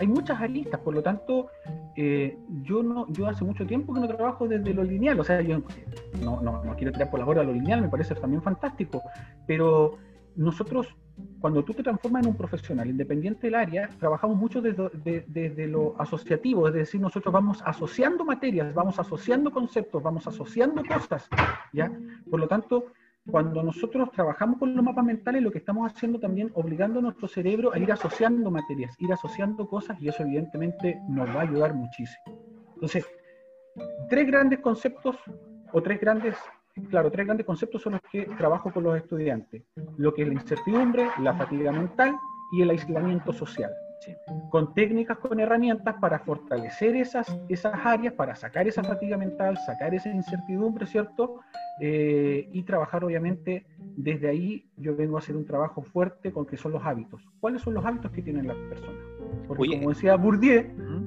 hay muchas aristas, por lo tanto, eh, yo no, yo hace mucho tiempo que no trabajo desde lo lineal, o sea, yo no, no, no quiero tirar por la hora lo lineal, me parece también fantástico, pero nosotros, cuando tú te transformas en un profesional, independiente del área, trabajamos mucho desde, desde, lo asociativo, es decir, nosotros vamos asociando materias, vamos asociando conceptos, vamos asociando cosas, ¿ya? Por lo tanto, cuando nosotros trabajamos con los mapas mentales, lo que estamos haciendo también obligando a nuestro cerebro a ir asociando materias, ir asociando cosas y eso evidentemente nos va a ayudar muchísimo. Entonces, tres grandes conceptos o tres grandes, claro, tres grandes conceptos son los que trabajo con los estudiantes. Lo que es la incertidumbre, la fatiga mental y el aislamiento social. Con técnicas, con herramientas para fortalecer esas, esas áreas, para sacar esa fatiga mental, sacar esa incertidumbre, ¿cierto? Eh, y trabajar obviamente desde ahí yo vengo a hacer un trabajo fuerte con que son los hábitos. ¿Cuáles son los hábitos que tienen las personas? Porque como decía Bourdieu,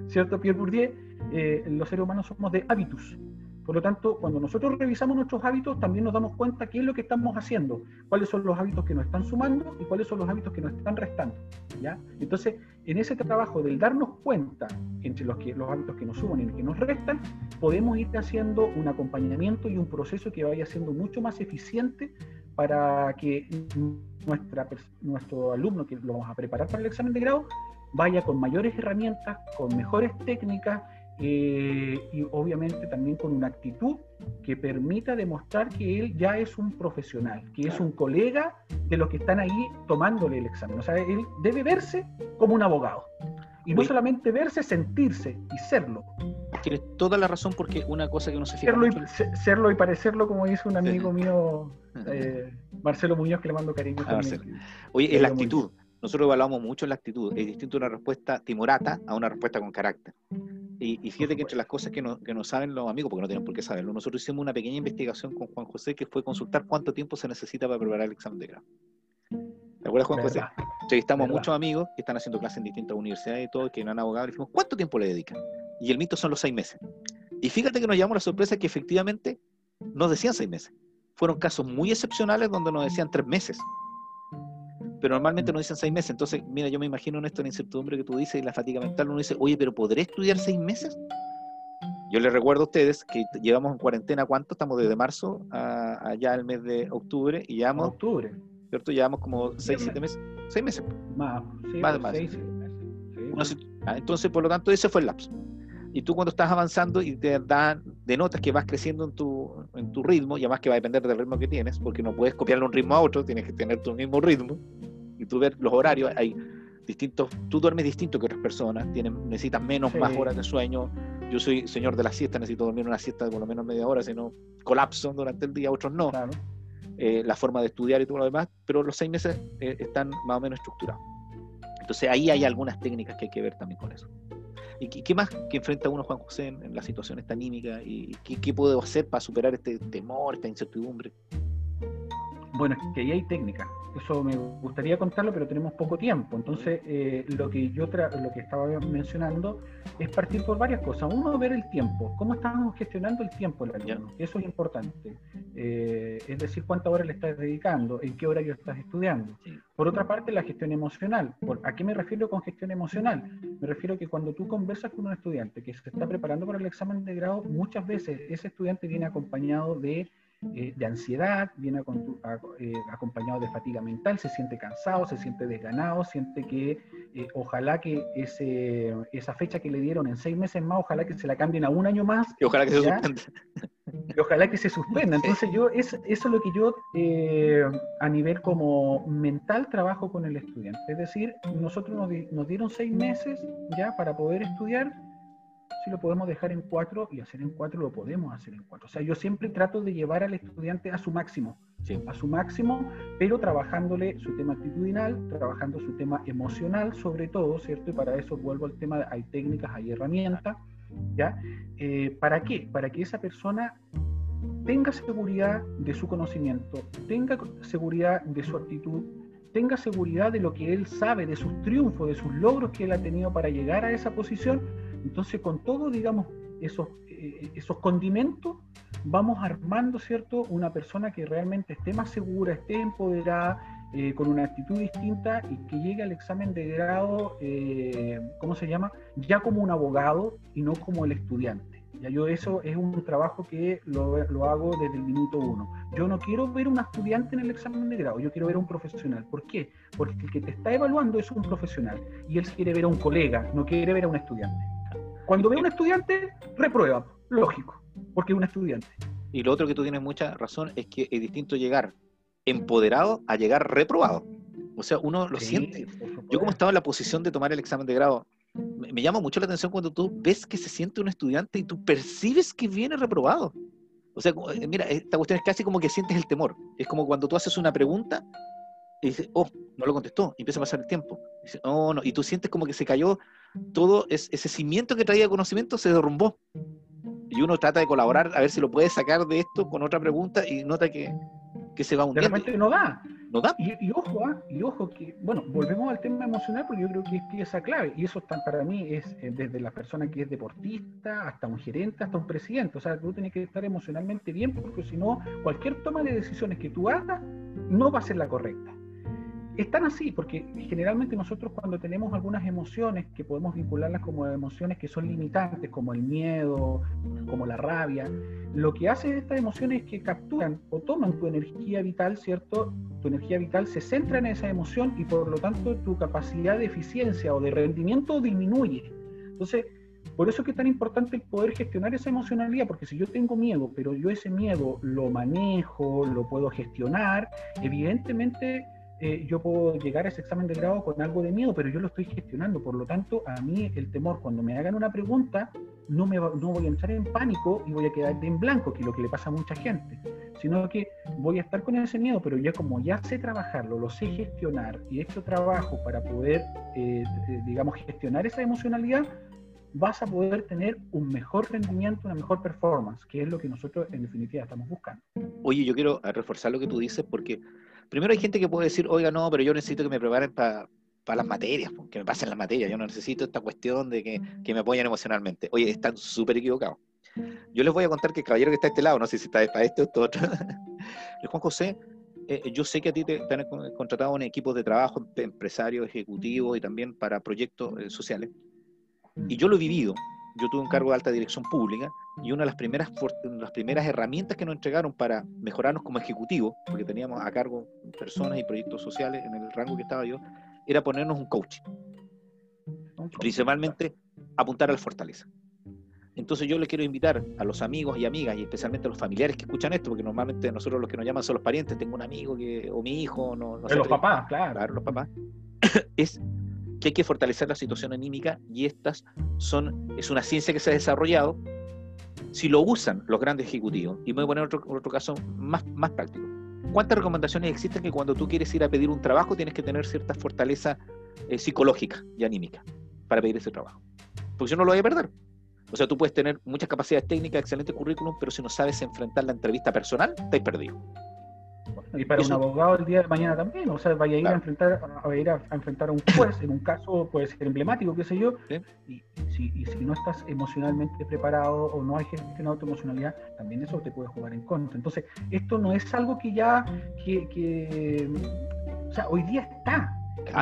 ¿cierto? Pierre Bourdieu, eh, los seres humanos somos de hábitos. Por lo tanto, cuando nosotros revisamos nuestros hábitos, también nos damos cuenta qué es lo que estamos haciendo, cuáles son los hábitos que nos están sumando y cuáles son los hábitos que nos están restando. ¿ya? Entonces, en ese trabajo del darnos cuenta entre los, que, los hábitos que nos suman y los que nos restan, podemos ir haciendo un acompañamiento y un proceso que vaya siendo mucho más eficiente para que nuestra, nuestro alumno que lo vamos a preparar para el examen de grado vaya con mayores herramientas, con mejores técnicas eh, y obviamente también con una actitud que permita demostrar que él ya es un profesional, que es un colega de los que están ahí tomándole el examen. O sea, él debe verse como un abogado. Y no solamente verse, sentirse y serlo. Tienes toda la razón porque una cosa que no se fija serlo, y, serlo y parecerlo, como dice un amigo mío, eh, Marcelo Muñoz, que le mando cariño. Ah, Oye, es la actitud. Nosotros evaluamos mucho la actitud. Es distinto una respuesta timorata a una respuesta con carácter. Y, fíjate que entre las cosas que no, que no saben los amigos, porque no tienen por qué saberlo, nosotros hicimos una pequeña investigación con Juan José que fue consultar cuánto tiempo se necesita para preparar el examen de grado. ¿Te acuerdas, Juan José? Entrevistamos a muchos amigos que están haciendo clases en distintas universidades y todo, que no han abogado, y dijimos, ¿cuánto tiempo le dedican? Y el mito son los seis meses. Y fíjate que nos llamó la sorpresa que efectivamente nos decían seis meses. Fueron casos muy excepcionales donde nos decían tres meses pero normalmente nos dicen seis meses. Entonces, mira, yo me imagino en esto, la incertidumbre que tú dices y la fatiga mental, uno dice, oye, pero ¿podré estudiar seis meses? Yo les recuerdo a ustedes que llevamos en cuarentena, ¿cuánto? Estamos desde marzo a, allá el mes de octubre y llevamos... Octubre. ¿Cierto? Llevamos como seis, siete meses. Seis meses. Más, sí, más, más. Seis, meses. Ah, entonces, por lo tanto, ese fue el lapso. Y tú cuando estás avanzando y te dan, denotas que vas creciendo en tu, en tu ritmo, y además que va a depender del ritmo que tienes, porque no puedes copiarle un ritmo a otro, tienes que tener tu mismo ritmo y tú ves los horarios, hay distintos, tú duermes distinto que otras personas, tienen, necesitas menos, más horas de sueño. Yo soy señor de la siesta, necesito dormir una siesta de por lo menos media hora, si no colapso durante el día, otros no. Eh, la forma de estudiar y todo lo demás, pero los seis meses eh, están más o menos estructurados. Entonces ahí hay algunas técnicas que hay que ver también con eso. ¿Y qué, más que enfrenta uno, Juan José, en, la situación esta anímica? ¿Y qué, qué puedo hacer para superar este temor, esta incertidumbre? Bueno, es que ahí hay técnica. Eso me gustaría contarlo, pero tenemos poco tiempo. Entonces, eh, lo que yo lo que estaba mencionando es partir por varias cosas. Uno, ver el tiempo. ¿Cómo estamos gestionando el tiempo el alumno? Eso es importante. Eh, es decir, cuántas horas le estás dedicando, en qué horario estás estudiando. Por otra parte, la gestión emocional. ¿A qué me refiero con gestión emocional? Me refiero a que cuando tú conversas con un estudiante que se está preparando para el examen de grado, muchas veces ese estudiante viene acompañado de eh, de ansiedad, viene eh, acompañado de fatiga mental, se siente cansado, se siente desganado, siente que eh, ojalá que ese, esa fecha que le dieron en seis meses más, ojalá que se la cambien a un año más. Y ojalá que se suspenda. Y ojalá que se suspenda. Entonces yo, es, eso es lo que yo a nivel como mental trabajo con el estudiante. Es decir, nosotros nos, nos dieron seis meses ya para poder estudiar si lo podemos dejar en cuatro y hacer en cuatro, lo podemos hacer en cuatro. O sea, yo siempre trato de llevar al estudiante a su máximo, a su máximo, pero trabajándole su tema actitudinal, trabajando su tema emocional sobre todo, ¿cierto? Y para eso vuelvo al tema, hay técnicas, hay herramientas, ¿ya? Eh, ¿Para qué? Para que esa persona tenga seguridad de su conocimiento, tenga seguridad de su actitud, tenga seguridad de lo que él sabe, de sus triunfos, de sus logros que él ha tenido para llegar a esa posición, entonces, con todo, digamos, esos, eh, esos condimentos, vamos armando, ¿cierto?, una persona que realmente esté más segura, esté empoderada, eh, con una actitud distinta y que llegue al examen de grado, eh, ¿cómo se llama? Ya como un abogado y no como el estudiante. Ya yo eso es un trabajo que lo, lo, hago desde el minuto uno. Yo no quiero ver un estudiante en el examen de grado, yo quiero ver a un profesional. ¿Por qué? Porque el que te está evaluando es un profesional y él quiere ver a un colega, no quiere ver a un estudiante. Cuando ve a un estudiante, reprueba, lógico, porque es un estudiante. Y lo otro que tú tienes mucha razón es que es distinto llegar empoderado a llegar reprobado. O sea, uno lo siente. Yo como estaba en la posición de tomar el examen de grado, me, llama mucho la atención cuando tú ves que se siente un estudiante y tú percibes que viene reprobado. O sea, eh, mira, esta cuestión es casi como que sientes el temor. Es como cuando tú haces una pregunta y dices, oh, no lo contestó, y empieza a pasar el tiempo. Y, oh, no. y tú sientes como que se cayó todo ese cimiento que traía conocimiento, se derrumbó. Y uno trata de colaborar a ver si lo puede sacar de esto con otra pregunta y nota que, que se va hundiendo. Realmente no da. No da. Y, ojo, ¿ah? y ojo que, bueno, volvemos al tema emocional porque yo creo que es pieza clave. Y eso está, para mí es eh, desde la persona que es deportista hasta un gerente, hasta un presidente. O sea, tú tienes que estar emocionalmente bien porque si no, cualquier toma de decisiones que tú hagas no va a ser la correcta están así, porque generalmente nosotros cuando tenemos algunas emociones que podemos vincularlas como emociones que son limitantes, como el miedo, como la rabia, lo que hace estas emociones es que capturan o toman tu energía vital, ¿cierto? Tu energía vital se centra en esa emoción y por lo tanto tu capacidad de eficiencia o de rendimiento disminuye. Entonces, por eso es que es tan importante poder gestionar esa emocionalidad, porque si yo tengo miedo, pero yo ese miedo lo manejo, lo puedo gestionar, evidentemente eh, yo puedo llegar a ese examen de grado con algo de miedo, pero yo lo estoy gestionando. Por lo tanto, a mí el temor, cuando me hagan una pregunta, no, me no voy a entrar en pánico y voy a quedar en blanco, que es lo que le pasa a mucha gente, sino que voy a estar con ese miedo, pero ya como ya sé trabajarlo, lo sé gestionar y he hecho trabajo para poder, eh, eh, digamos, gestionar esa emocionalidad, vas a poder tener un mejor rendimiento, una mejor performance, que es lo que nosotros en definitiva estamos buscando. Oye, yo quiero reforzar lo que tú dices porque primero hay gente que puede decir, oiga, no, pero yo necesito que me preparen para las materias, que me pasen las materias, yo no necesito esta cuestión de que, que me apoyen emocionalmente. Oye, están súper equivocados. Yo les voy a contar que el caballero que está a este lado, no sé si está para este o esto otro, Juan José, eh, yo sé que a ti te, han contratado en equipos de trabajo, empresarios, ejecutivos y también para proyectos eh, sociales. Y yo lo he vivido, yo tuve un cargo de alta dirección pública y una de las primeras, las primeras herramientas que nos entregaron para mejorarnos como ejecutivo, porque teníamos a cargo personas y proyectos sociales en el rango que estaba yo, era ponernos un coaching. Principalmente apuntar a la fortaleza. Entonces yo le quiero invitar a los amigos y amigas, y especialmente a los familiares que escuchan esto, porque normalmente nosotros los que nos llaman son los parientes, tengo un amigo que, o mi hijo, no, no Los papás, claro. Claro, los papás. es que hay que fortalecer la situación anímica y estas son, es una ciencia que se ha desarrollado si lo usan los grandes ejecutivos. Y voy a poner otro, otro caso más, más práctico. ¿Cuántas recomendaciones existen que cuando tú quieres ir a pedir un trabajo tienes que tener cierta fortaleza eh, psicológica y anímica para pedir ese trabajo? Porque si no lo vas a perder. O sea, tú puedes tener muchas capacidades técnicas, excelente currículum, pero si no sabes enfrentar la entrevista personal, estás perdido. Y para un abogado el día de mañana también, o sea, vaya a ir a enfrentar a, ir a, enfrentar a un juez, en un caso puede ser emblemático, qué sé yo, y, si, y si no estás emocionalmente preparado o no hay gestionado tu emocionalidad, también eso te puede jugar en contra. Entonces, esto no es algo que ya, que, que o sea, hoy día está,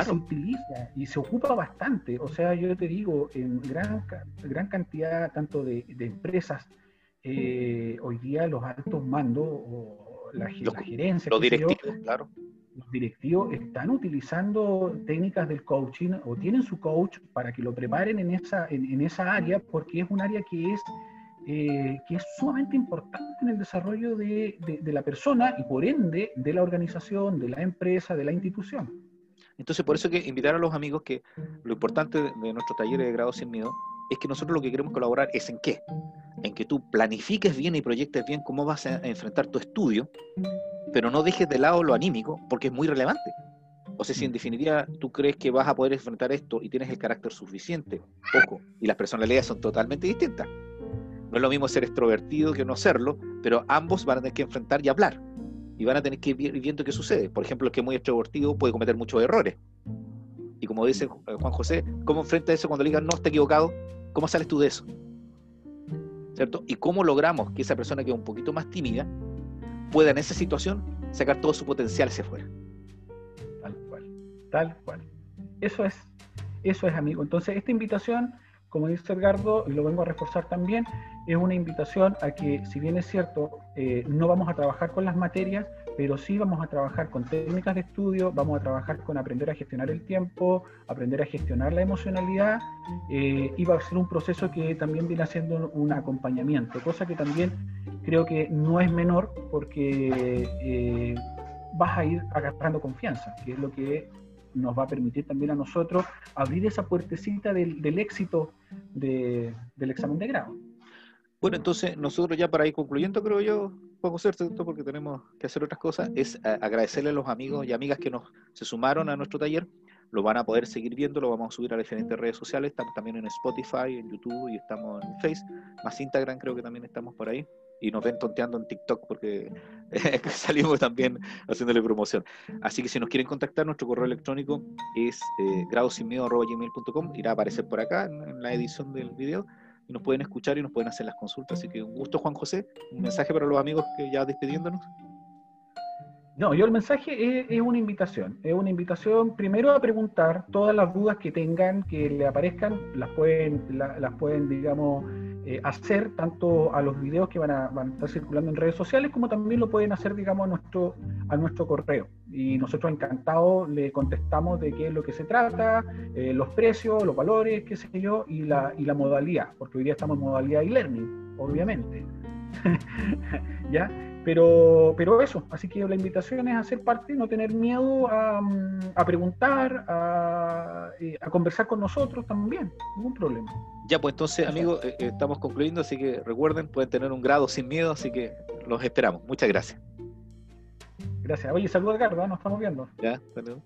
se utiliza y se ocupa bastante. O sea, yo te digo, en gran, gran cantidad tanto de, de empresas, eh, hoy día los altos mandos o la, los, gerencia. Los directivos, claro. Los directivos están utilizando técnicas del coaching o tienen su coach para que lo preparen en esa, en, esa área porque es un área que es, eh, que es sumamente importante en el desarrollo de, de, la persona y por ende de la organización, de la empresa, de la institución. Entonces, por eso que invitar a los amigos que lo importante de, de nuestro taller de grado sin miedo es que nosotros lo que queremos colaborar es en qué? En que tú planifiques bien y proyectes bien cómo vas a enfrentar tu estudio, pero no dejes de lado lo anímico, porque es muy relevante. O sea, si en definitiva tú crees que vas a poder enfrentar esto y tienes el carácter suficiente, poco, y las personalidades son totalmente distintas. No es lo mismo ser extrovertido que no serlo, pero ambos van a tener que enfrentar y hablar. Y van a tener que ir viendo qué sucede. Por ejemplo, el que es muy extrovertido puede cometer muchos errores. Y como dice Juan José, ¿cómo enfrenta eso cuando le digan no está equivocado? ¿Cómo sales tú de eso? ¿Cierto? ¿Y cómo logramos que esa persona que es un poquito más tímida pueda en esa situación sacar todo su potencial hacia afuera? Tal cual, tal cual. Eso es, eso es, amigo. Entonces, esta invitación, como dice Edgardo, y lo vengo a reforzar también, es una invitación a que, si bien es cierto, eh, no vamos a trabajar con las materias, pero sí vamos a trabajar con técnicas de estudio, vamos a trabajar con aprender a gestionar el tiempo, aprender a gestionar la emocionalidad, eh, y va a ser un proceso que también viene haciendo un acompañamiento, cosa que también creo que no es menor porque eh, vas a ir agarrando confianza, que es lo que nos va a permitir también a nosotros abrir esa puertecita del, éxito del examen de grado. Bueno, entonces nosotros ya para ir concluyendo, creo yo, poco cierto, porque tenemos que hacer otras cosas, es eh, agradecerle a los amigos y amigas que nos se sumaron a nuestro taller. Lo van a poder seguir viendo, lo vamos a subir a las diferentes redes sociales. Estamos también en Spotify, en YouTube y estamos en Facebook. Más Instagram creo que también estamos por ahí. Y nos ven tonteando en TikTok porque salimos también haciéndole promoción. Así que si nos quieren contactar, nuestro correo electrónico es eh, gradosinmiedo.gmail.com. Irá a aparecer por acá en la edición del video nos pueden escuchar y nos pueden hacer las consultas. Así que un gusto, Juan José. Un mensaje para los amigos que ya despidiéndonos. No, yo el mensaje es, una invitación. Es una invitación primero a preguntar todas las dudas que tengan, que le aparezcan, las pueden, las pueden digamos, eh, hacer tanto a los videos que van a, van a, estar circulando en redes sociales, como también lo pueden hacer, digamos, a nuestro, a nuestro correo. Y nosotros encantados le contestamos de qué es lo que se trata, eh, los precios, los valores, qué sé yo, y la, y la modalidad, porque hoy día estamos en modalidad e-learning, obviamente. ¿Ya? Pero, pero eso, así que la invitación es a ser parte, no tener miedo a, a preguntar, a, eh, a, conversar con nosotros también, ningún problema. Ya, pues entonces, amigos, eh, estamos concluyendo, así que recuerden, pueden tener un grado sin miedo, así que los esperamos. Muchas gracias. Gracias. Oye, saludos, Edgardo, nos estamos viendo. Ya, saludos.